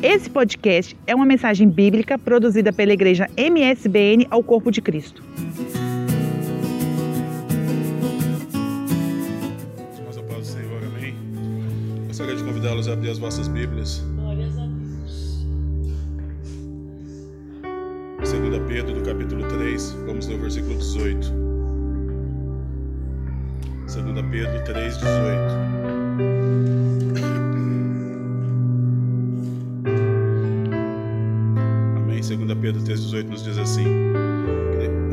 Esse podcast é uma mensagem bíblica produzida pela igreja MSBN ao Corpo de Cristo. Irmãos, a paz do Senhor, amém? Gostaria de convidá-los a abrir as vossas Bíblias. Glórias a Deus. 2 Pedro, do capítulo 3, vamos ler o versículo 18. 2 Pedro 3, 18. 2 Pedro 3, 18 nos diz assim: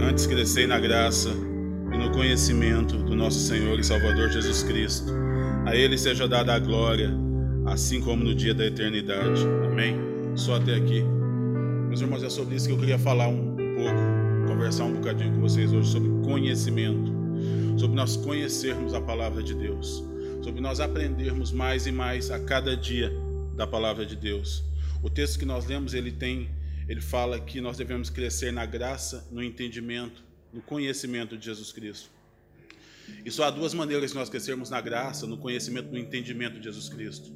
Antes crescei na graça e no conhecimento do nosso Senhor e Salvador Jesus Cristo. A Ele seja dada a glória, assim como no dia da eternidade. Amém? Só até aqui. Meus irmãos, é sobre isso que eu queria falar um, um pouco, conversar um bocadinho com vocês hoje sobre conhecimento, sobre nós conhecermos a palavra de Deus, sobre nós aprendermos mais e mais a cada dia da palavra de Deus. O texto que nós lemos, ele tem, ele fala que nós devemos crescer na graça, no entendimento, no conhecimento de Jesus Cristo. E só há duas maneiras de nós crescermos na graça, no conhecimento, no entendimento de Jesus Cristo: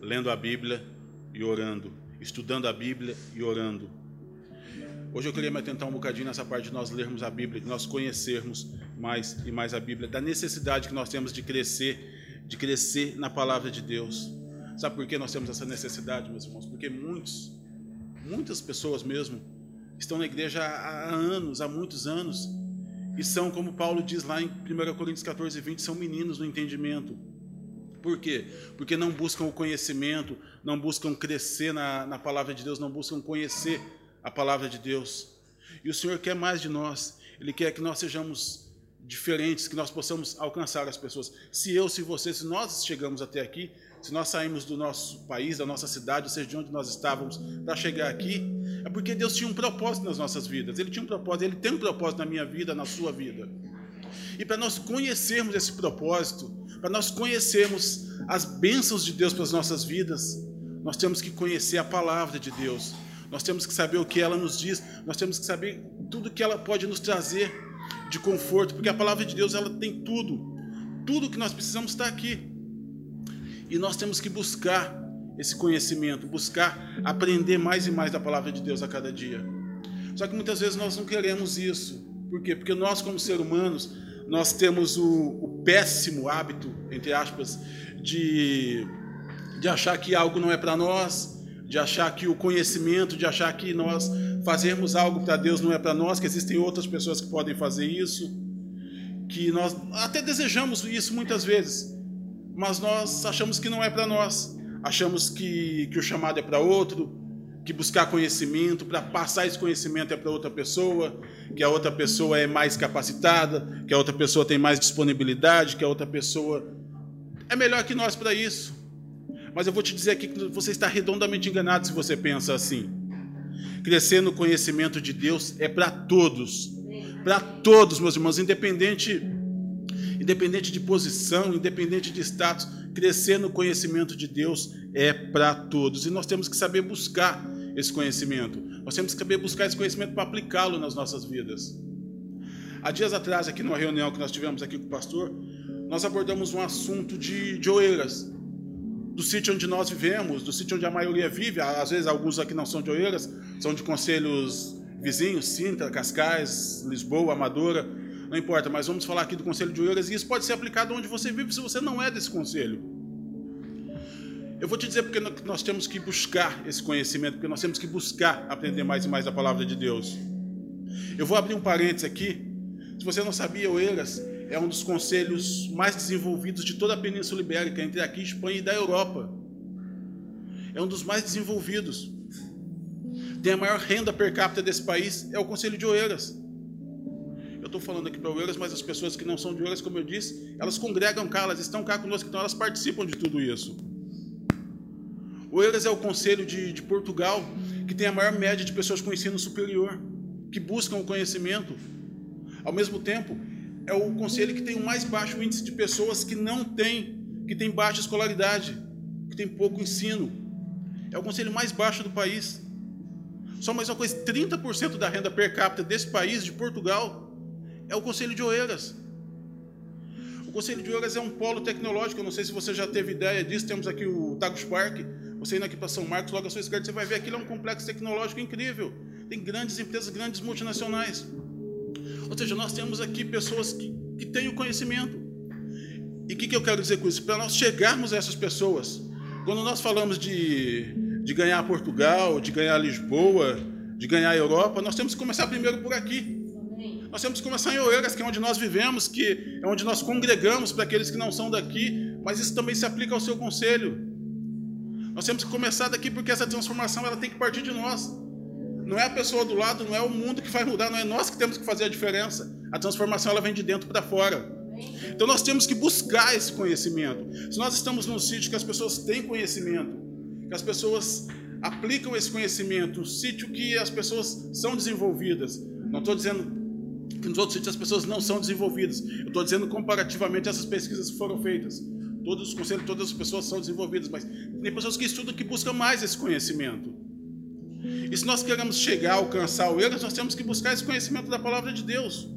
lendo a Bíblia e orando estudando a Bíblia e orando. Hoje eu queria me atentar um bocadinho nessa parte de nós lermos a Bíblia, de nós conhecermos mais e mais a Bíblia, da necessidade que nós temos de crescer, de crescer na palavra de Deus. Sabe por que nós temos essa necessidade, meus irmãos? Porque muitos, muitas pessoas mesmo, estão na igreja há anos, há muitos anos, e são, como Paulo diz lá em 1 Coríntios 14, 20, são meninos no entendimento. Por quê? Porque não buscam o conhecimento, não buscam crescer na, na palavra de Deus, não buscam conhecer a palavra de Deus. E o Senhor quer mais de nós. Ele quer que nós sejamos diferentes, que nós possamos alcançar as pessoas. Se eu, se você, se nós chegamos até aqui, se nós saímos do nosso país, da nossa cidade, ou seja, de onde nós estávamos, para chegar aqui, é porque Deus tinha um propósito nas nossas vidas. Ele tinha um propósito, Ele tem um propósito na minha vida, na sua vida. E para nós conhecermos esse propósito, para nós conhecermos as bênçãos de Deus para as nossas vidas, nós temos que conhecer a palavra de Deus. Nós temos que saber o que ela nos diz, nós temos que saber tudo que ela pode nos trazer de conforto, porque a palavra de Deus ela tem tudo. Tudo que nós precisamos está aqui. E nós temos que buscar esse conhecimento, buscar aprender mais e mais da palavra de Deus a cada dia. Só que muitas vezes nós não queremos isso. Por quê? Porque nós, como seres humanos, nós temos o, o, péssimo hábito, entre aspas, de, de achar que algo não é para nós, de achar que o conhecimento, de achar que nós fazermos algo para Deus não é para nós, que existem outras pessoas que podem fazer isso, que nós até desejamos isso muitas vezes, mas nós achamos que não é para nós, achamos que, que o chamado é para outro, que buscar conhecimento, para passar esse conhecimento é para outra pessoa, que a outra pessoa é mais capacitada, que a outra pessoa tem mais disponibilidade, que a outra pessoa é melhor que nós para isso. Mas eu vou te dizer aqui que você está redondamente enganado se você pensa assim. Crescer no conhecimento de Deus é para todos. Para todos, meus irmãos, independente independente de posição, independente de status, crescer no conhecimento de Deus é para todos. E nós temos que saber buscar esse conhecimento. Nós temos que saber buscar esse conhecimento para aplicá-lo nas nossas vidas. Há dias atrás, aqui numa reunião que nós tivemos aqui com o pastor, nós abordamos um assunto de, de oeiras. Do sítio onde nós vivemos, do sítio onde a maioria vive, às vezes alguns aqui não são de oeiras, são de conselhos vizinhos, Sintra, Cascais, Lisboa, Amadora, não importa, mas vamos falar aqui do conselho de oeiras e isso pode ser aplicado onde você vive se você não é desse conselho. Eu vou te dizer porque nós temos que buscar esse conhecimento, porque nós temos que buscar aprender mais e mais a palavra de Deus. Eu vou abrir um parênteses aqui. Se você não sabia, Oeiras é um dos conselhos mais desenvolvidos de toda a Península Ibérica, entre aqui, Espanha e da Europa. É um dos mais desenvolvidos. Tem a maior renda per capita desse país, é o Conselho de Oeiras. Estou falando aqui para Oeiras, mas as pessoas que não são de Oeiras, como eu disse, elas congregam cá, elas estão cá conosco, então elas participam de tudo isso. O Eiras é o conselho de, de Portugal que tem a maior média de pessoas com ensino superior, que buscam o conhecimento. Ao mesmo tempo, é o conselho que tem o mais baixo índice de pessoas que não têm, que tem baixa escolaridade, que tem pouco ensino. É o conselho mais baixo do país. Só mais uma coisa, 30% da renda per capita desse país, de Portugal, é o Conselho de Oeiras. O Conselho de Oeiras é um polo tecnológico, eu não sei se você já teve ideia disso, temos aqui o Tagus Park, Você indo aqui para São Marcos, logo à sua esquerda, você vai ver aquilo é um complexo tecnológico incrível. Tem grandes empresas, grandes multinacionais. Ou seja, nós temos aqui pessoas que, que têm o conhecimento. E o que, que eu quero dizer com isso? Para nós chegarmos a essas pessoas, quando nós falamos de, de ganhar Portugal, de ganhar Lisboa, de ganhar a Europa, nós temos que começar primeiro por aqui. Nós temos que começar em Oeiras, que é onde nós vivemos, que é onde nós congregamos para aqueles que não são daqui, mas isso também se aplica ao seu conselho. Nós temos que começar daqui porque essa transformação ela tem que partir de nós. Não é a pessoa do lado, não é o mundo que vai mudar, não é nós que temos que fazer a diferença. A transformação ela vem de dentro para fora. Então nós temos que buscar esse conhecimento. Se nós estamos num sítio que as pessoas têm conhecimento, que as pessoas aplicam esse conhecimento, um sítio que as pessoas são desenvolvidas. Não estou dizendo que nos outros sítios as pessoas não são desenvolvidas. Eu estou dizendo comparativamente essas pesquisas que foram feitas. Todos os conselhos, todas as pessoas são desenvolvidas, mas tem pessoas que estudam que buscam mais esse conhecimento. E se nós queremos chegar alcançar o erro, nós temos que buscar esse conhecimento da palavra de Deus.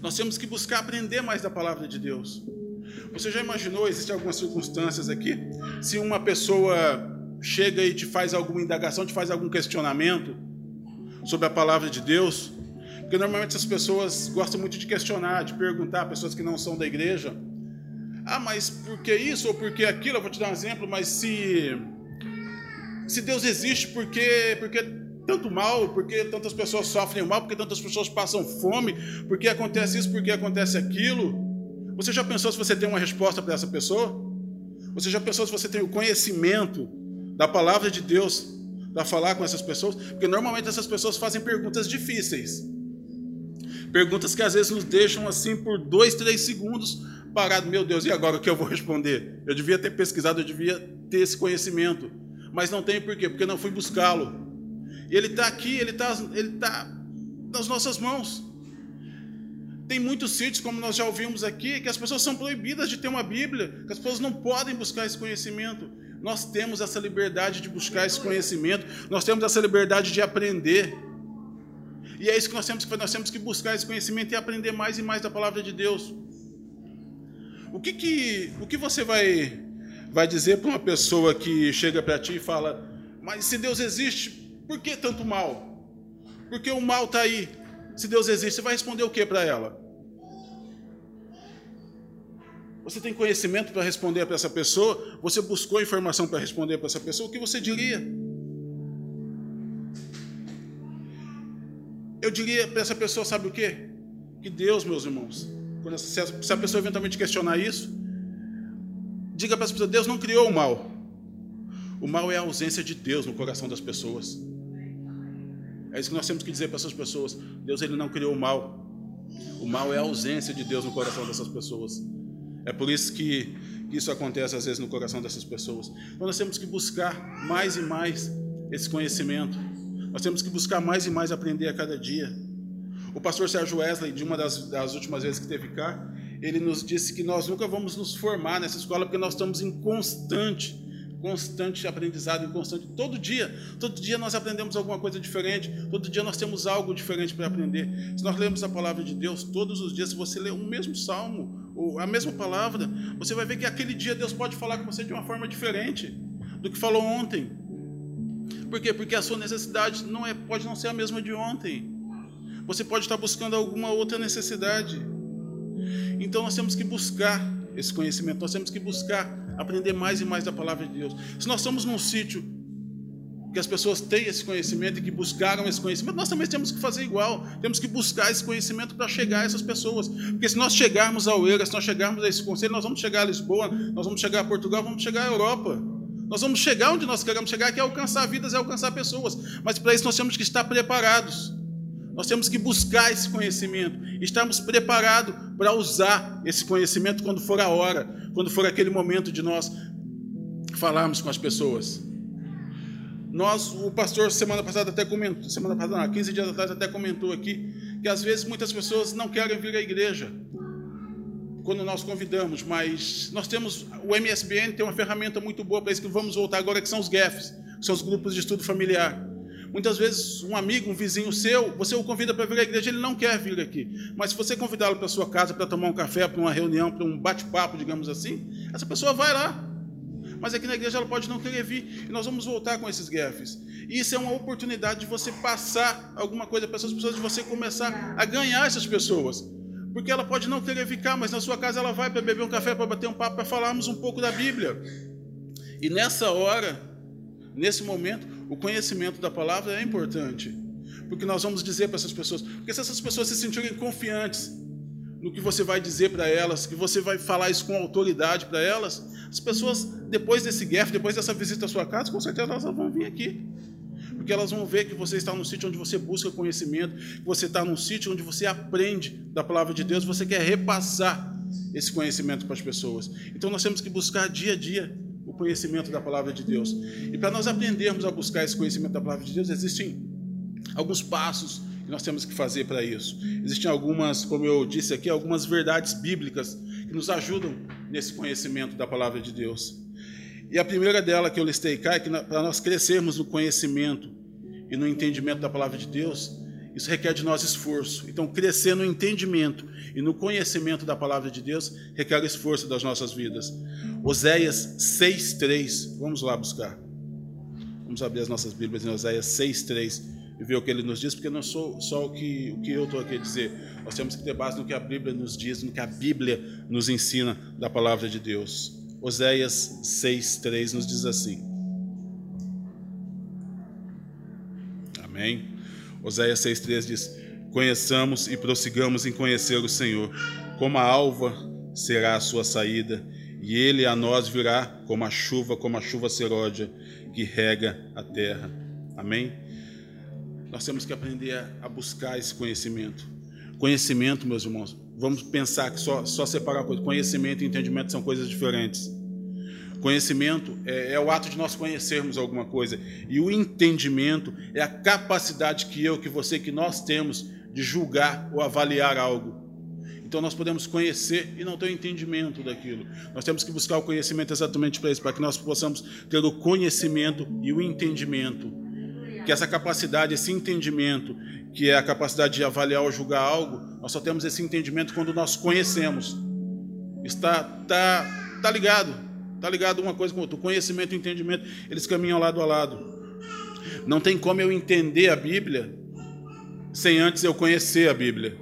Nós temos que buscar aprender mais da palavra de Deus. Você já imaginou, existem algumas circunstâncias aqui, se uma pessoa chega e te faz alguma indagação, te faz algum questionamento sobre a palavra de Deus, porque normalmente as pessoas gostam muito de questionar, de perguntar, pessoas que não são da igreja. Ah, mas por que isso ou por que aquilo? Eu vou te dar um exemplo, mas se se Deus existe, por que, por que tanto mal? Por que tantas pessoas sofrem mal? Por que tantas pessoas passam fome? Por que acontece isso? Por que acontece aquilo? Você já pensou se você tem uma resposta para essa pessoa? Você já pensou se você tem o conhecimento da palavra de Deus para falar com essas pessoas? Porque normalmente essas pessoas fazem perguntas difíceis. Perguntas que às vezes nos deixam assim por dois, três segundos parado. Meu Deus, e agora o que eu vou responder? Eu devia ter pesquisado, eu devia ter esse conhecimento. Mas não tenho por quê? Porque não fui buscá-lo. E ele está aqui, ele está ele tá nas nossas mãos. Tem muitos sítios, como nós já ouvimos aqui, que as pessoas são proibidas de ter uma Bíblia, que as pessoas não podem buscar esse conhecimento. Nós temos essa liberdade de buscar esse conhecimento, nós temos essa liberdade de aprender. E é isso que nós temos que fazer, nós temos que buscar esse conhecimento e aprender mais e mais da palavra de Deus. O que, que, o que você vai, vai dizer para uma pessoa que chega para ti e fala: Mas se Deus existe, por que tanto mal? Porque o mal está aí. Se Deus existe, você vai responder o que para ela? Você tem conhecimento para responder para essa pessoa? Você buscou informação para responder para essa pessoa? O que você diria? Eu diria para essa pessoa, sabe o quê? Que Deus, meus irmãos, quando se a pessoa eventualmente questionar isso, diga para essa pessoa: Deus não criou o mal. O mal é a ausência de Deus no coração das pessoas. É isso que nós temos que dizer para essas pessoas. Deus ele não criou o mal. O mal é a ausência de Deus no coração dessas pessoas. É por isso que isso acontece às vezes no coração dessas pessoas. Então nós temos que buscar mais e mais esse conhecimento. Nós temos que buscar mais e mais aprender a cada dia. O pastor Sérgio Wesley, de uma das, das últimas vezes que teve cá, ele nos disse que nós nunca vamos nos formar nessa escola porque nós estamos em constante, constante aprendizado, em constante. Todo dia, todo dia nós aprendemos alguma coisa diferente, todo dia nós temos algo diferente para aprender. Se nós lemos a palavra de Deus todos os dias, se você ler o mesmo salmo, ou a mesma palavra, você vai ver que aquele dia Deus pode falar com você de uma forma diferente do que falou ontem. Por quê? Porque a sua necessidade não é, pode não ser a mesma de ontem. Você pode estar buscando alguma outra necessidade. Então nós temos que buscar esse conhecimento, nós temos que buscar aprender mais e mais da palavra de Deus. Se nós estamos num sítio que as pessoas têm esse conhecimento e que buscaram esse conhecimento, nós também temos que fazer igual. Temos que buscar esse conhecimento para chegar a essas pessoas. Porque se nós chegarmos ao Eira, se nós chegarmos a esse conselho, nós vamos chegar a Lisboa, nós vamos chegar a Portugal, vamos chegar à Europa. Nós vamos chegar onde nós queremos chegar, que é alcançar vidas, é alcançar pessoas. Mas para isso nós temos que estar preparados. Nós temos que buscar esse conhecimento, estarmos preparados para usar esse conhecimento quando for a hora, quando for aquele momento de nós falarmos com as pessoas. Nós, o pastor semana passada até comentou, semana passada, 15 dias atrás até comentou aqui que às vezes muitas pessoas não querem vir à igreja quando nós convidamos, mas nós temos o MSBN tem uma ferramenta muito boa para isso que vamos voltar agora que são os GAFs, que são os grupos de estudo familiar. Muitas vezes um amigo, um vizinho seu, você o convida para vir à igreja, ele não quer vir aqui. Mas se você convidá-lo para sua casa para tomar um café, para uma reunião, para um bate-papo, digamos assim, essa pessoa vai lá. mas aqui na igreja ela pode não querer vir. E nós vamos voltar com esses gaffes. E isso é uma oportunidade de você passar alguma coisa para essas pessoas, de você começar a ganhar essas pessoas. Porque ela pode não querer ficar, mas na sua casa ela vai para beber um café, para bater um papo, para falarmos um pouco da Bíblia. E nessa hora, nesse momento, o conhecimento da palavra é importante. Porque nós vamos dizer para essas pessoas, porque se essas pessoas se sentirem confiantes no que você vai dizer para elas, que você vai falar isso com autoridade para elas, as pessoas, depois desse guerra, depois dessa visita à sua casa, com certeza elas vão vir aqui. Porque elas vão ver que você está num sítio onde você busca conhecimento, que você está num sítio onde você aprende da palavra de Deus, você quer repassar esse conhecimento para as pessoas. Então nós temos que buscar dia a dia o conhecimento da palavra de Deus. E para nós aprendermos a buscar esse conhecimento da palavra de Deus, existem alguns passos que nós temos que fazer para isso. Existem algumas, como eu disse aqui, algumas verdades bíblicas que nos ajudam nesse conhecimento da palavra de Deus. E a primeira dela que eu listei cá é que para nós crescermos no conhecimento e no entendimento da palavra de Deus, isso requer de nós esforço. Então, crescer no entendimento e no conhecimento da palavra de Deus requer esforço das nossas vidas. Oséias 6:3. Vamos lá buscar. Vamos abrir as nossas Bíblias em Oséias 6:3 e ver o que ele nos diz, porque não sou só o que, o que eu estou aqui a dizer. Nós temos que ter base no que a Bíblia nos diz, no que a Bíblia nos ensina da palavra de Deus. Oséias 6,3 nos diz assim. Amém? Oséias 6,3 diz: Conheçamos e prossigamos em conhecer o Senhor, como a alva será a sua saída, e ele a nós virá como a chuva, como a chuva seródia que rega a terra. Amém? Nós temos que aprender a, buscar esse conhecimento. Conhecimento, meus irmãos, vamos pensar que só, só separar coisa. Conhecimento e entendimento são coisas diferentes. Conhecimento é, é, o ato de nós conhecermos alguma coisa. E o entendimento é a capacidade que eu, que você, que nós temos de julgar ou avaliar algo. Então nós podemos conhecer e não ter entendimento daquilo. Nós temos que buscar o conhecimento exatamente para isso, para que nós possamos ter o conhecimento e o entendimento que essa capacidade, esse entendimento, que é a capacidade de avaliar ou julgar algo, nós só temos esse entendimento quando nós conhecemos. Está tá, tá ligado. Tá ligado uma coisa com outra. O conhecimento e o entendimento, eles caminham lado a lado. Não tem como eu entender a Bíblia sem antes eu conhecer a Bíblia.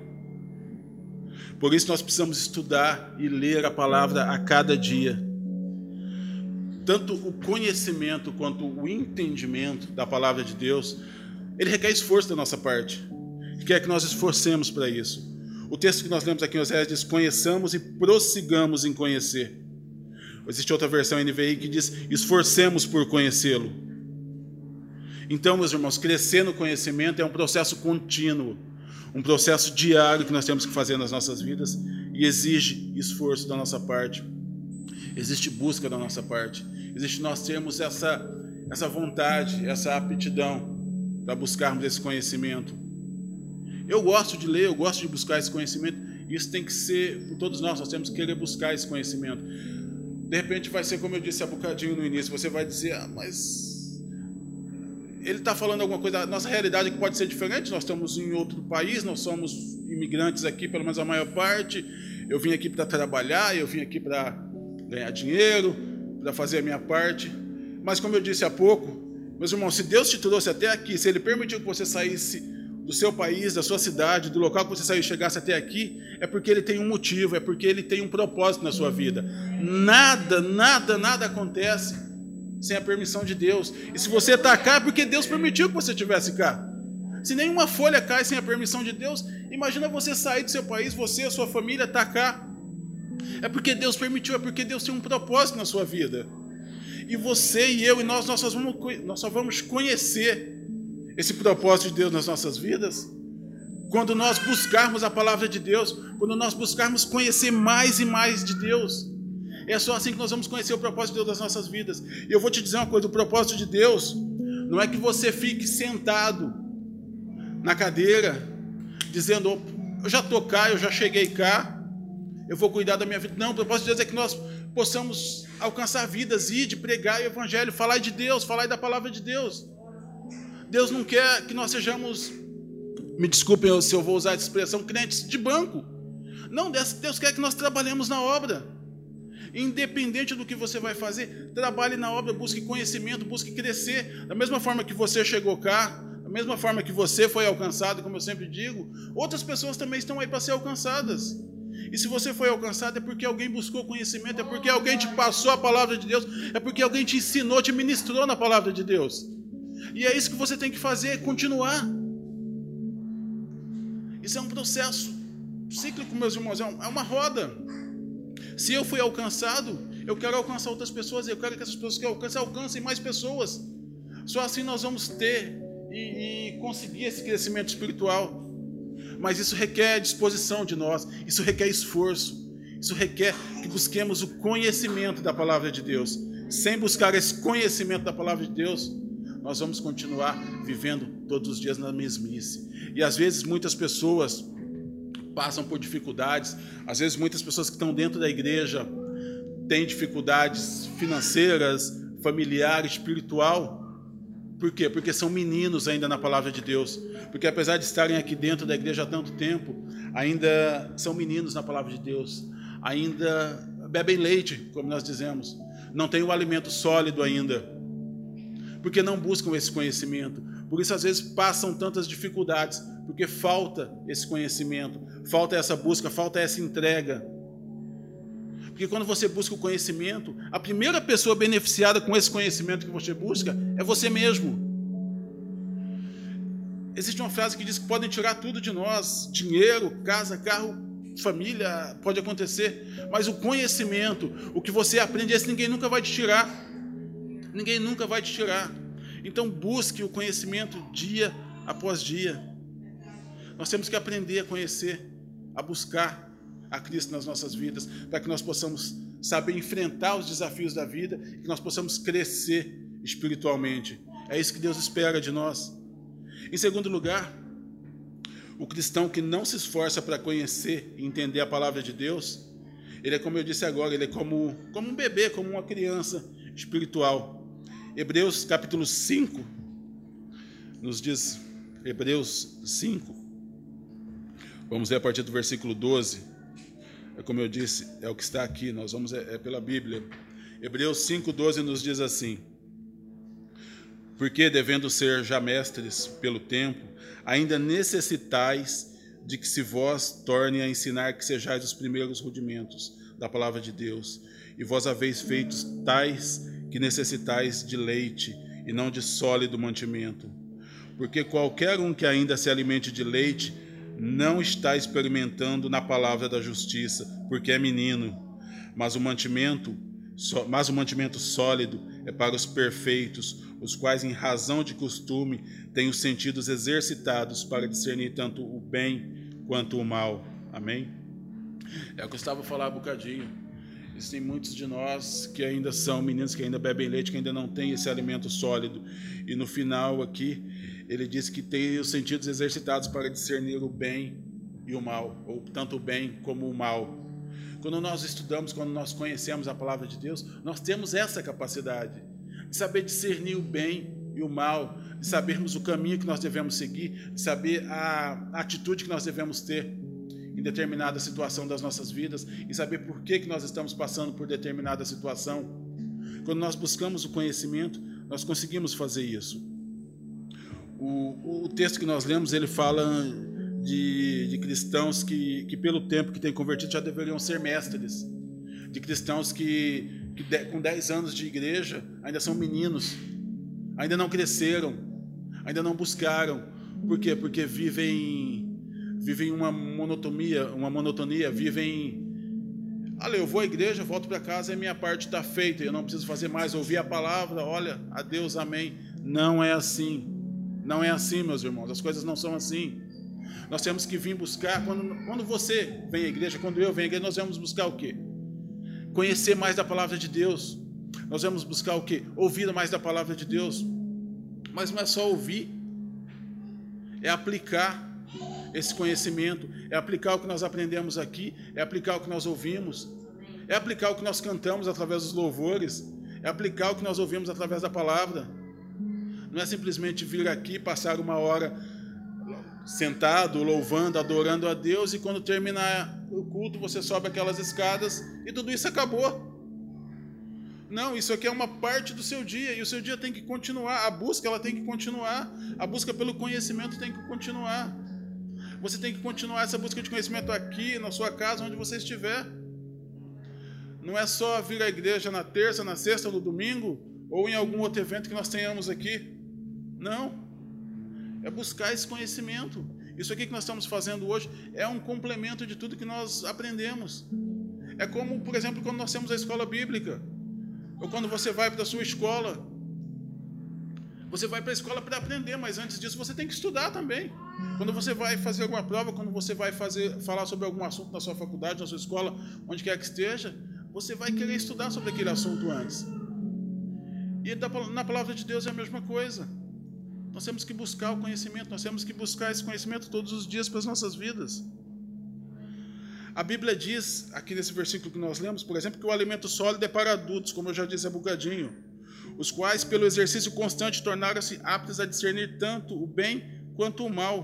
Por isso nós precisamos estudar e ler a palavra a cada dia tanto o conhecimento quanto o entendimento da palavra de Deus, ele requer esforço da nossa parte. E quer que nós esforcemos para isso. O texto que nós lemos aqui em Oséias diz: conheçamos e prossigamos em conhecer. Existe outra versão NVI que diz: esforcemos por conhecê-lo. Então, meus irmãos, crescer no conhecimento é um processo contínuo, um processo diário que nós temos que fazer nas nossas vidas e exige esforço da nossa parte. Existe busca da nossa parte. Existe nós termos essa, essa vontade, essa aptidão para buscarmos esse conhecimento. Eu gosto de ler, eu gosto de buscar esse conhecimento. Isso tem que ser por todos nós, nós temos que querer buscar esse conhecimento. De repente vai ser como eu disse há bocadinho no início, você vai dizer, ah, mas ele está falando alguma coisa, nossa realidade que pode ser diferente, nós estamos em outro país, nós somos imigrantes aqui, pelo menos a maior parte. Eu vim aqui para trabalhar, eu vim aqui para ganhar dinheiro, para fazer a minha parte. Mas como eu disse há pouco, meus irmãos, se Deus te trouxe até aqui, se Ele permitiu que você saísse do seu país, da sua cidade, do local que você saiu e chegasse até aqui, é porque Ele tem um motivo, é porque Ele tem um propósito na sua vida. Nada, nada, nada acontece sem a permissão de Deus. E se você está cá, é porque Deus permitiu que você estivesse cá. Se nenhuma folha cai sem a permissão de Deus, imagina você sair do seu país, você a sua família estar tá cá. É porque Deus permitiu, é porque Deus tem um propósito na sua vida. E você e eu e nós, nós só vamos, nós só vamos conhecer esse propósito de Deus nas nossas vidas quando nós buscarmos a palavra de Deus, quando nós buscarmos conhecer mais e mais de Deus. É só assim que nós vamos conhecer o propósito de Deus nas nossas vidas. E eu vou te dizer uma coisa: o propósito de Deus não é que você fique sentado na cadeira, dizendo, eu já estou cá, eu já cheguei cá, eu vou cuidar da minha vida. Não, o propósito de Deus é que nós possamos alcançar vidas, ir de pregar o Evangelho, falar de Deus, falar da palavra de Deus. Deus não quer que nós sejamos, me desculpem se eu vou usar essa expressão, crentes de banco. Não, Deus quer que nós trabalhemos na obra. Independente do que você vai fazer, trabalhe na obra, busque conhecimento, busque crescer. Da mesma forma que você chegou cá, da mesma forma que você foi alcançado, como eu sempre digo, outras pessoas também estão aí para ser alcançadas. E se você foi alcançado, é porque alguém buscou conhecimento, é porque alguém te passou a palavra de Deus, é porque alguém te ensinou, te ministrou na palavra de Deus. E é isso que você tem que fazer, continuar. Isso é um processo cíclico, meus irmãos, é, é uma roda. Se eu fui alcançado, eu quero alcançar outras pessoas, eu quero que essas pessoas que eu alcance alcancem mais pessoas. Só assim nós vamos ter e, e conseguir esse crescimento espiritual. Mas isso requer disposição de nós, isso requer esforço, isso requer que busquemos o conhecimento da palavra de Deus. Sem buscar esse conhecimento da palavra de Deus, nós vamos continuar vivendo todos os dias na mesmice. E às vezes muitas pessoas passam por dificuldades, às vezes muitas pessoas que estão dentro da igreja têm dificuldades financeiras, familiar, espiritual. Por quê? Porque são meninos ainda na palavra de Deus. Porque apesar de estarem aqui dentro da igreja há tanto tempo, ainda são meninos na palavra de Deus. Ainda bebem leite, como nós dizemos. Não têm o alimento sólido ainda porque não buscam esse conhecimento. Por isso, às vezes, passam tantas dificuldades, porque falta esse conhecimento, falta essa busca, falta essa entrega. Porque quando você busca o conhecimento, a primeira pessoa beneficiada com esse conhecimento que você busca é você mesmo. Existe uma frase que diz que podem tirar tudo de nós: dinheiro, casa, carro, família, pode acontecer, mas o conhecimento, o que você aprende, esse ninguém nunca vai te tirar ninguém nunca vai te tirar. Então busque o conhecimento dia após dia. Nós temos que aprender a conhecer, a buscar a Cristo nas nossas vidas, para que nós possamos saber enfrentar os desafios da vida e que nós possamos crescer espiritualmente. É isso que Deus espera de nós. Em segundo lugar, o cristão que não se esforça para conhecer e entender a palavra de Deus, ele é como eu disse agora, ele é como, como um bebê, como uma criança espiritual. Hebreus capítulo 5 nos diz, Hebreus 5, vamos ler a partir do versículo 12. É como eu disse, é o que está aqui, nós vamos é, é pela Bíblia. Hebreus 5,12 nos diz assim: Porque, devendo ser já mestres pelo tempo, ainda necessitais de que se vós torne a ensinar que sejais os primeiros rudimentos da palavra de Deus, e vós haveis feitos tais que necessitais de leite e não de sólido mantimento. Porque qualquer um que ainda se alimente de leite não está experimentando na palavra da justiça, porque é menino. Mas o mantimento, mas o mantimento sólido é para os perfeitos, os quais, em razão de costume, têm os sentidos exercitados para discernir tanto o bem quanto o mal. Amém? É o que eu estava a falar um bocadinho. Existem muitos de nós que ainda são meninos que ainda bebem leite, que ainda não têm esse alimento sólido. E no final aqui, ele diz que tem os sentidos exercitados para discernir o bem e o mal, ou tanto o bem como o mal. Quando nós estudamos, quando nós conhecemos a palavra de Deus, nós temos essa capacidade de saber discernir o bem e o mal, de sabermos o caminho que nós devemos seguir, de saber a atitude que nós devemos ter em determinada situação das nossas vidas e saber por que, que nós estamos passando por determinada situação. Quando nós buscamos o conhecimento, nós conseguimos fazer isso. O, o texto que nós lemos, ele fala de, de cristãos que, que, pelo tempo que têm convertido, já deveriam ser mestres. De cristãos que, que de, com 10 anos de igreja ainda são meninos, ainda não cresceram, ainda não buscaram. Por quê? Porque vivem vivem uma monotonia, uma monotonia, vivem Olha, eu vou à igreja, volto para casa e a minha parte está feita, eu não preciso fazer mais, ouvir a palavra, olha, adeus, amém. Não é assim. Não é assim, meus irmãos, as coisas não são assim. Nós temos que vir buscar, quando, quando você vem à igreja, quando eu venho à igreja, nós vamos buscar o quê? Conhecer mais da palavra de Deus. Nós vamos buscar o quê? Ouvir mais da palavra de Deus. Mas não é só ouvir, é aplicar esse conhecimento, é aplicar o que nós aprendemos aqui, é aplicar o que nós ouvimos, é aplicar o que nós cantamos através dos louvores, é aplicar o que nós ouvimos através da palavra. Não é simplesmente vir aqui, passar uma hora sentado, louvando, adorando a Deus e quando terminar o culto você sobe aquelas escadas e tudo isso acabou. Não, isso aqui é uma parte do seu dia e o seu dia tem que continuar. A busca ela tem que continuar. A busca pelo conhecimento tem que continuar. Você tem que continuar essa busca de conhecimento aqui, na sua casa, onde você estiver. Não é só vir à igreja na terça, na sexta, no domingo ou em algum outro evento que nós tenhamos aqui. Não. É buscar esse conhecimento. Isso aqui que nós estamos fazendo hoje é um complemento de tudo que nós aprendemos. É como, por exemplo, quando nós temos a escola bíblica. Ou quando você vai para a sua escola. Você vai para a escola para aprender, mas antes disso você tem que estudar também. Quando você vai fazer alguma prova, quando você vai fazer, falar sobre algum assunto na sua faculdade, na sua escola, onde quer que esteja, você vai querer estudar sobre aquele assunto antes. E na palavra de Deus é a mesma coisa. Nós temos que buscar o conhecimento, nós temos que buscar esse conhecimento todos os dias para as nossas vidas. A Bíblia diz, aqui nesse versículo que nós lemos, por exemplo, que o alimento sólido é para adultos, como eu já disse há bocadinho, os quais, pelo exercício constante, tornaram-se aptos a discernir tanto o bem quanto o mal.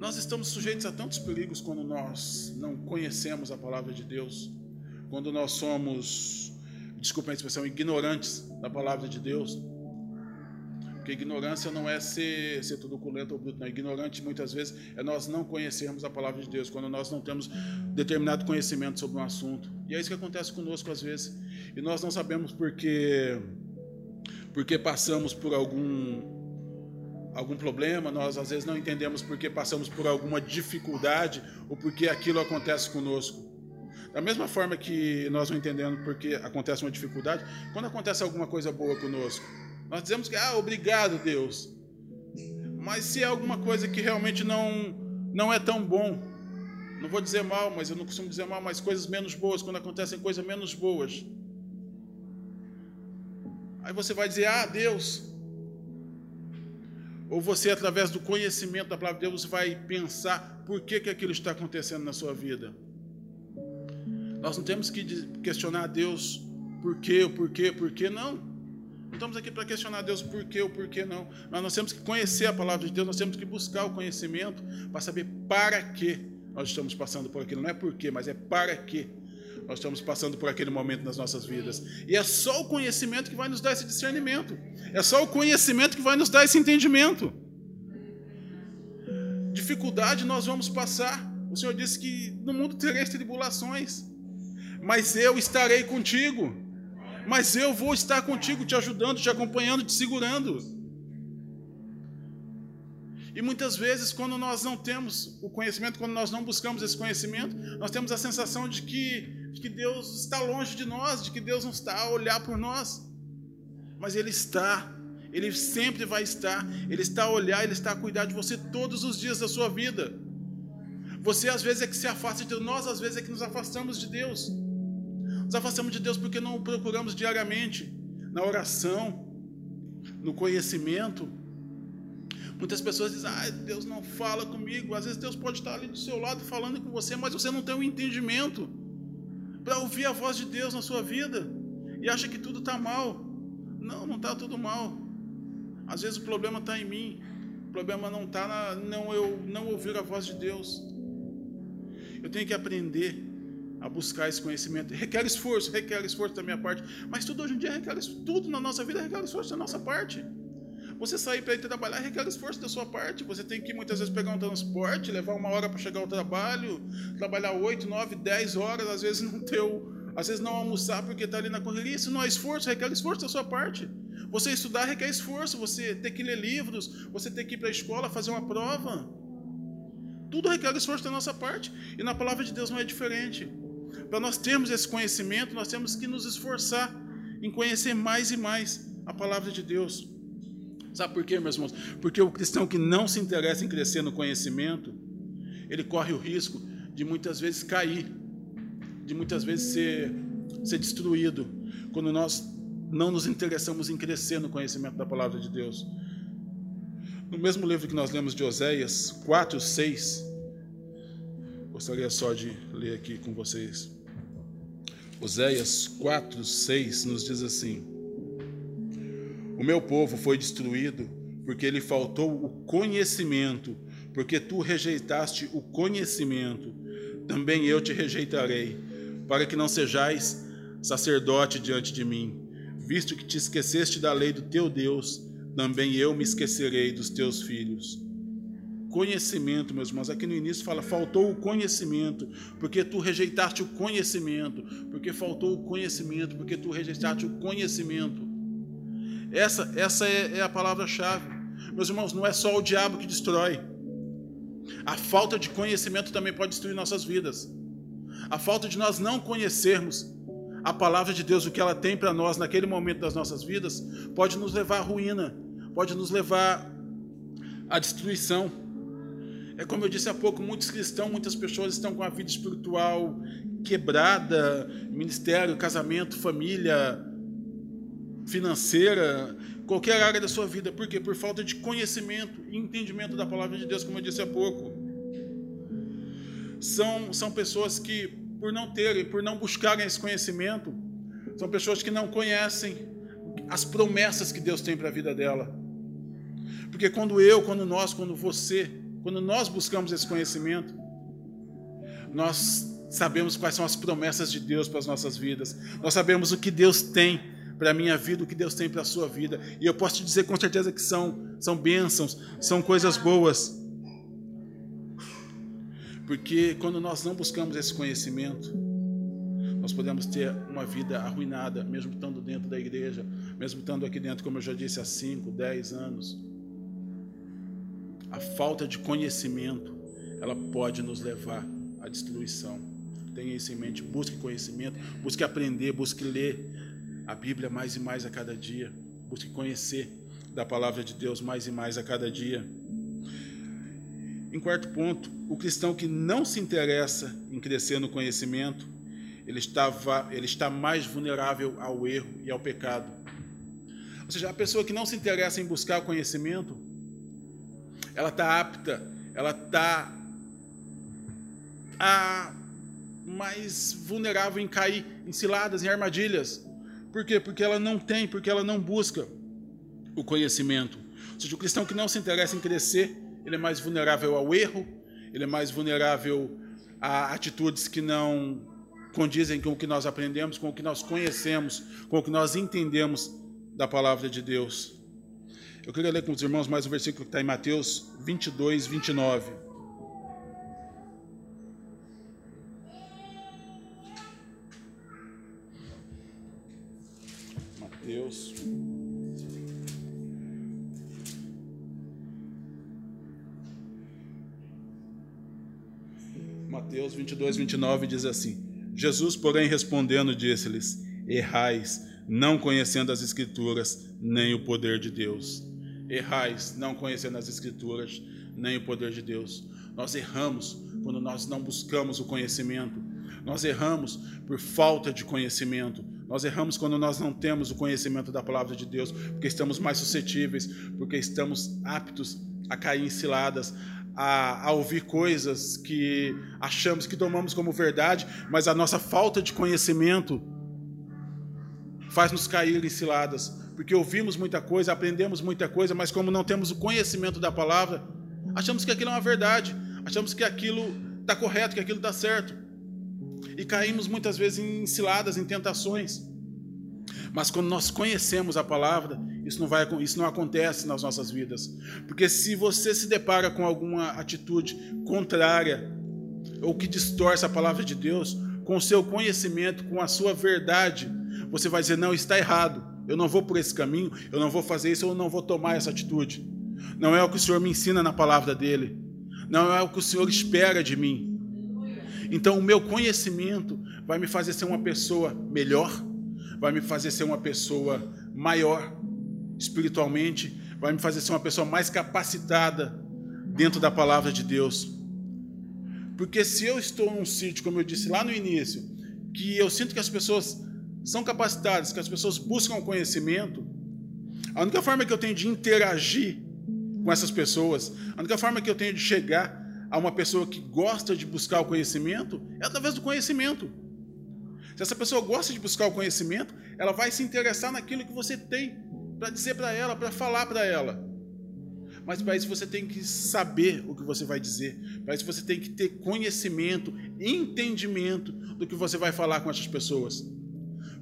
Nós estamos sujeitos a tantos perigos quando nós não conhecemos a palavra de Deus, quando nós somos, desculpa a expressão, ignorantes da palavra de Deus. Porque ignorância não é ser, ser truculento ou bruto, não. Ignorante muitas vezes é nós não conhecermos a palavra de Deus, quando nós não temos determinado conhecimento sobre um assunto. E é isso que acontece conosco às vezes. E nós não sabemos porque, porque passamos por algum, algum problema, nós às vezes não entendemos porque passamos por alguma dificuldade ou porque aquilo acontece conosco. Da mesma forma que nós não entendemos porque acontece uma dificuldade, quando acontece alguma coisa boa conosco, nós dizemos que, ah, obrigado, Deus. Mas se é alguma coisa que realmente não, não é tão bom, não vou dizer mal, mas eu não costumo dizer mal, mas coisas menos boas, quando acontecem coisas menos boas. Aí você vai dizer, ah, Deus. Ou você, através do conhecimento da palavra de Deus, vai pensar por que, que aquilo está acontecendo na sua vida. Nós não temos que questionar a Deus por quê, o porquê, por quê, não. Não estamos aqui para questionar Deus por quê ou por que não. Mas nós temos que conhecer a palavra de Deus, nós temos que buscar o conhecimento para saber para que nós estamos passando por aquilo. Não é por quê, mas é para que nós estamos passando por aquele momento nas nossas vidas. E é só o conhecimento que vai nos dar esse discernimento. É só o conhecimento que vai nos dar esse entendimento. Dificuldade nós vamos passar. O Senhor disse que no mundo tereis tribulações, mas eu estarei contigo mas eu vou estar contigo, te ajudando, te acompanhando, te segurando. E muitas vezes, quando nós não temos o conhecimento, quando nós não buscamos esse conhecimento, nós temos a sensação de que, de que Deus está longe de nós, de que Deus não está a olhar por nós. Mas Ele está, Ele sempre vai estar, Ele está a olhar, Ele está a cuidar de você todos os dias da sua vida. Você às vezes é que se afasta de Deus, nós às vezes é que nos afastamos de Deus. Nos afastamos de Deus porque não o procuramos diariamente, na oração, no conhecimento. Muitas pessoas dizem, ah, Deus não fala comigo. Às vezes Deus pode estar ali do seu lado falando com você, mas você não tem o um entendimento para ouvir a voz de Deus na sua vida e acha que tudo está mal. Não, não está tudo mal. Às vezes o problema está em mim. O problema não está na não eu não ouvir a voz de Deus. Eu tenho que aprender a buscar esse conhecimento. Requer esforço, requer esforço da minha parte. Mas tudo hoje em dia requer tudo na nossa vida requer esforço da nossa parte. Você sair para ir trabalhar requer esforço da sua parte. Você tem que muitas vezes pegar um transporte, levar uma hora para chegar ao trabalho, trabalhar 8, 9, 10 horas, às vezes não ter às vezes não almoçar porque está ali na correria. Isso não é esforço, requer esforço da sua parte. Você estudar requer esforço, você ter que ler livros, você ter que ir para a escola fazer uma prova. Tudo requer esforço da nossa parte. E na palavra de Deus não é diferente. Para nós termos esse conhecimento, nós temos que nos esforçar em conhecer mais e mais a palavra de Deus. Sabe por quê, meus irmãos? Porque o cristão que não se interessa em crescer no conhecimento, ele corre o risco de muitas vezes cair, de muitas vezes ser, ser destruído, quando nós não nos interessamos em crescer no conhecimento da palavra de Deus. No mesmo livro que nós lemos de Oséias 4, 6, gostaria só de ler aqui com vocês. Oséias 4, 6 nos diz assim: O meu povo foi destruído porque lhe faltou o conhecimento, porque tu rejeitaste o conhecimento, também eu te rejeitarei, para que não sejais sacerdote diante de mim, visto que te esqueceste da lei do teu Deus, também eu me esquecerei dos teus filhos. Conhecimento, meus irmãos, aqui no início fala, faltou o conhecimento, porque tu rejeitaste o conhecimento, porque faltou o conhecimento, porque tu rejeitaste o conhecimento. Essa, essa é, é a palavra-chave. Meus irmãos, não é só o diabo que destrói. A falta de conhecimento também pode destruir nossas vidas. A falta de nós não conhecermos a palavra de Deus, o que ela tem para nós naquele momento das nossas vidas, pode nos levar à ruína, pode nos levar à destruição. É como eu disse há pouco, muitos cristãos, muitas pessoas estão com a vida espiritual quebrada, ministério, casamento, família, financeira, qualquer área da sua vida. Por quê? Por falta de conhecimento e entendimento da palavra de Deus, como eu disse há pouco. São, são pessoas que, por não terem, por não buscarem esse conhecimento, são pessoas que não conhecem as promessas que Deus tem para a vida dela. Porque quando eu, quando nós, quando você, quando nós buscamos esse conhecimento, nós sabemos quais são as promessas de Deus para as nossas vidas. Nós sabemos o que Deus tem para a minha vida, o que Deus tem para a sua vida. E eu posso te dizer com certeza que são, são bênçãos, são coisas boas. Porque quando nós não buscamos esse conhecimento, nós podemos ter uma vida arruinada, mesmo estando dentro da igreja, mesmo estando aqui dentro, como eu já disse, há 5, 10 anos. A falta de conhecimento, ela pode nos levar à destruição. Tenha isso em mente, busque conhecimento, busque aprender, busque ler, a Bíblia mais e mais a cada dia. Busque conhecer da palavra de Deus mais e mais a cada dia. Em quarto ponto, o cristão que não se interessa em crescer no conhecimento, ele, estava, ele está mais vulnerável ao erro e ao pecado. Ou seja, a pessoa que não se interessa em buscar conhecimento, ela está apta, ela está mais vulnerável em cair em ciladas, em armadilhas. Por quê? Porque ela não tem, porque ela não busca o conhecimento. Ou seja, o cristão que não se interessa em crescer, ele é mais vulnerável ao erro, ele é mais vulnerável a atitudes que não condizem com o que nós aprendemos, com o que nós conhecemos, com o que nós entendemos da palavra de Deus. Eu queria ler com os irmãos mais um versículo que está em Mateus 22, 29. Deus. Mateus 22, 29 diz assim: Jesus, porém, respondendo, disse-lhes: Errais, não conhecendo as Escrituras, nem o poder de Deus. Errais, não conhecendo as Escrituras, nem o poder de Deus. Nós erramos quando nós não buscamos o conhecimento. Nós erramos por falta de conhecimento. Nós erramos quando nós não temos o conhecimento da palavra de Deus, porque estamos mais suscetíveis, porque estamos aptos a cair em ciladas, a, a, ouvir coisas que achamos que tomamos como verdade, mas a nossa falta de conhecimento faz nos cair em ciladas, porque ouvimos muita coisa, aprendemos muita coisa, mas como não temos o conhecimento da palavra, achamos que aquilo é uma verdade, achamos que aquilo está correto, que aquilo está certo e caímos muitas vezes em ciladas, em tentações. Mas quando nós conhecemos a palavra, isso não, vai, isso não acontece nas nossas vidas. Porque se você se depara com alguma atitude contrária ou que distorce a palavra de Deus, com o seu conhecimento, com a sua verdade, você vai dizer: não, está errado, eu não vou por esse caminho, eu não vou fazer isso, eu não vou tomar essa atitude. Não é o que o Senhor me ensina na palavra dele, não é o que o Senhor espera de mim. Então, o meu conhecimento vai me fazer ser uma pessoa melhor, vai me fazer ser uma pessoa maior espiritualmente, vai me fazer ser uma pessoa mais capacitada dentro da palavra de Deus. Porque se eu estou num sítio, como eu disse lá no início, que eu sinto que as pessoas são capacitadas, que as pessoas buscam conhecimento, a única forma que eu tenho de interagir com essas pessoas, a única forma que eu tenho de chegar a uma pessoa que gosta de buscar o conhecimento é através do conhecimento. Se essa pessoa gosta de buscar o conhecimento, ela vai se interessar naquilo que você tem para dizer para ela, para falar para ela. Mas para isso você tem que saber o que você vai dizer. Para isso você tem que ter conhecimento, entendimento do que você vai falar com essas pessoas.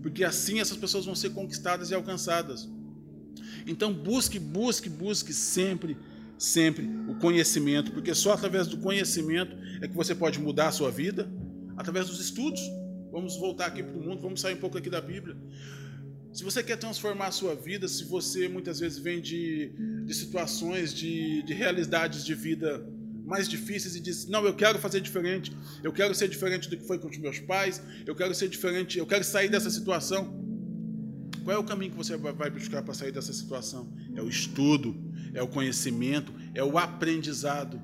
Porque assim essas pessoas vão ser conquistadas e alcançadas. Então busque, busque, busque sempre, sempre o conhecimento, porque só através do conhecimento é que você pode mudar a sua vida, através dos estudos. Vamos voltar aqui para o mundo, vamos sair um pouco aqui da Bíblia. Se você quer transformar a sua vida, se você muitas vezes vem de, de situações, de, de realidades de vida mais difíceis e diz: Não, eu quero fazer diferente, eu quero ser diferente do que foi com os meus pais, eu quero ser diferente, eu quero sair dessa situação. Qual é o caminho que você vai buscar para sair dessa situação? É o estudo, é o conhecimento, é o aprendizado,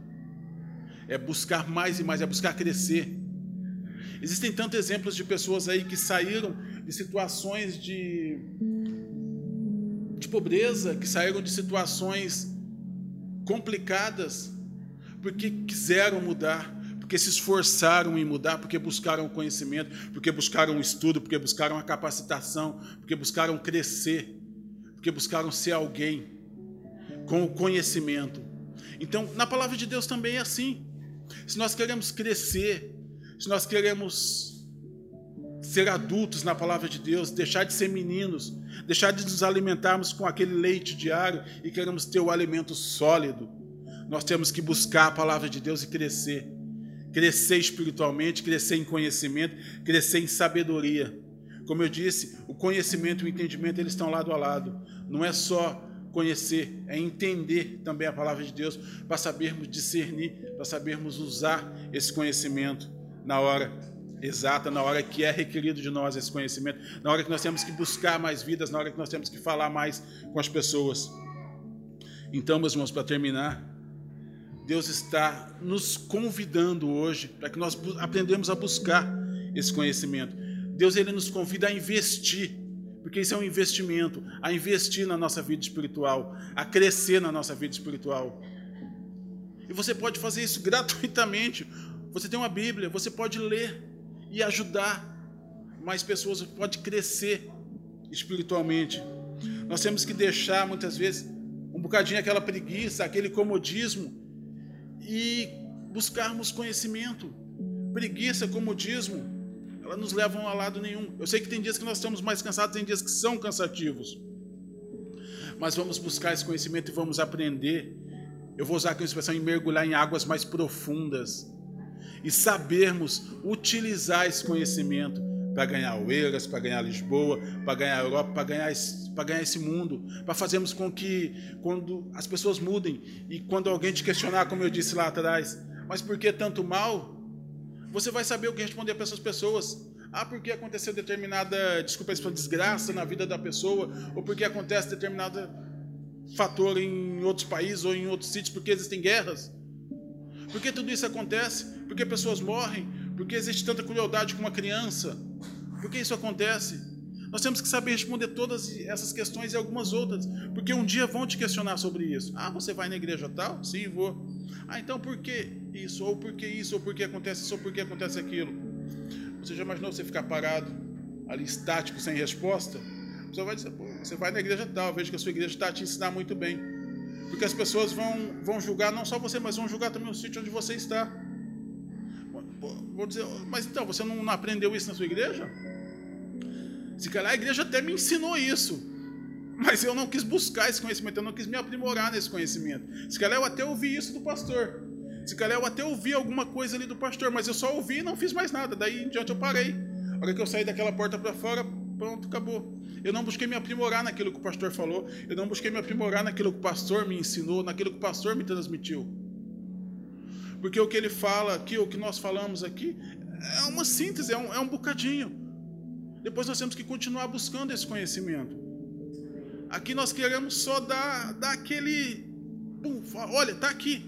é buscar mais e mais, é buscar crescer. Existem tantos exemplos de pessoas aí que saíram de situações de, de pobreza, que saíram de situações complicadas, porque quiseram mudar, porque se esforçaram em mudar, porque buscaram conhecimento, porque buscaram estudo, porque buscaram a capacitação, porque buscaram crescer, porque buscaram ser alguém com o conhecimento. Então, na palavra de Deus também é assim. Se nós queremos crescer, se nós queremos ser adultos na palavra de Deus, deixar de ser meninos, deixar de nos alimentarmos com aquele leite diário e queremos ter o alimento sólido. Nós temos que buscar a palavra de Deus e crescer. Crescer espiritualmente, crescer em conhecimento, crescer em sabedoria. Como eu disse, o conhecimento e o entendimento eles estão lado a lado. Não é só conhecer, é entender também a palavra de Deus para sabermos discernir, para sabermos usar esse conhecimento na hora exata, na hora que é requerido de nós esse conhecimento, na hora que nós temos que buscar mais vidas, na hora que nós temos que falar mais com as pessoas. Então, meus irmãos, para terminar, Deus está nos convidando hoje para que nós aprendamos a buscar esse conhecimento. Deus ele nos convida a investir, porque isso é um investimento, a investir na nossa vida espiritual, a crescer na nossa vida espiritual. E você pode fazer isso gratuitamente. Você tem uma Bíblia, você pode ler e ajudar mais pessoas, pode crescer espiritualmente. Nós temos que deixar muitas vezes um bocadinho aquela preguiça, aquele comodismo e buscarmos conhecimento. Preguiça, comodismo, elas nos levam a lado nenhum. Eu sei que tem dias que nós estamos mais cansados, tem dias que são cansativos. Mas vamos buscar esse conhecimento e vamos aprender. Eu vou usar aqui a expressão em mergulhar em águas mais profundas e sabermos utilizar esse conhecimento para ganhar Oeiras, para ganhar Lisboa, para ganhar a Europa, para ganhar, para ganhar esse mundo, para fazermos com que quando as pessoas mudem e quando alguém te questionar, como eu disse lá atrás, mas por que tanto mal? Você vai saber o que responder para essas pessoas. Ah, porque aconteceu determinada, desculpa desgraça na vida da pessoa, ou porque acontece determinado fator em outros países ou em outros sítios, porque existem guerras. Por que tudo isso acontece? Porque pessoas morrem? Porque existe tanta crueldade com uma criança? Por que isso acontece? Nós temos que saber responder todas essas questões e algumas outras, porque um dia vão te questionar sobre isso. Ah, você vai na igreja tal? Sim, vou. Ah, então por que isso? Ou por que isso? Ou por que acontece isso? Ou por que acontece aquilo? Você já imaginou você ficar parado ali estático, sem resposta? Você vai dizer, pô, você vai na igreja tal, vejo que a sua igreja está a te ensinar muito bem. Porque as pessoas vão, vão julgar não só você, mas vão julgar também o sítio onde você está. Vou dizer, mas então, você não aprendeu isso na sua igreja? Se calhar a igreja até me ensinou isso. Mas eu não quis buscar esse conhecimento, eu não quis me aprimorar nesse conhecimento. Se calhar eu até ouvi isso do pastor. Se calhar eu até ouvi alguma coisa ali do pastor, mas eu só ouvi e não fiz mais nada. Daí em diante eu parei. A hora que eu saí daquela porta para fora, pronto, acabou. Eu não busquei me aprimorar naquilo que o pastor falou, eu não busquei me aprimorar naquilo que o pastor me ensinou, naquilo que o pastor me transmitiu. Porque o que ele fala aqui, o que nós falamos aqui, é uma síntese, é um, é um bocadinho. Depois nós temos que continuar buscando esse conhecimento. Aqui nós queremos só dar, dar aquele. Pum, olha, está aqui.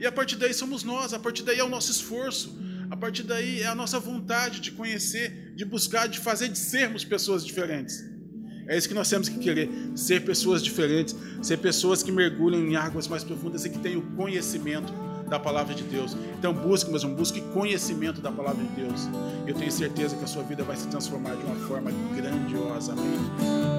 E a partir daí somos nós, a partir daí é o nosso esforço, a partir daí é a nossa vontade de conhecer, de buscar, de fazer, de sermos pessoas diferentes. É isso que nós temos que querer: ser pessoas diferentes, ser pessoas que mergulham em águas mais profundas e que tenham conhecimento da palavra de Deus. Então busque, mas não busque conhecimento da palavra de Deus. Eu tenho certeza que a sua vida vai se transformar de uma forma grandiosa. Amém.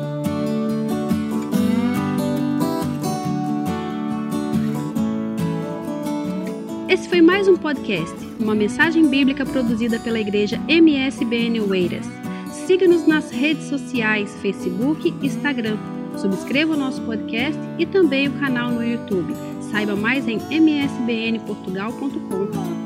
Esse foi mais um podcast, uma mensagem bíblica produzida pela igreja MSBN Oeiras. Siga-nos nas redes sociais, Facebook Instagram. Subscreva o nosso podcast e também o canal no YouTube. Saiba mais em msbnportugal.com.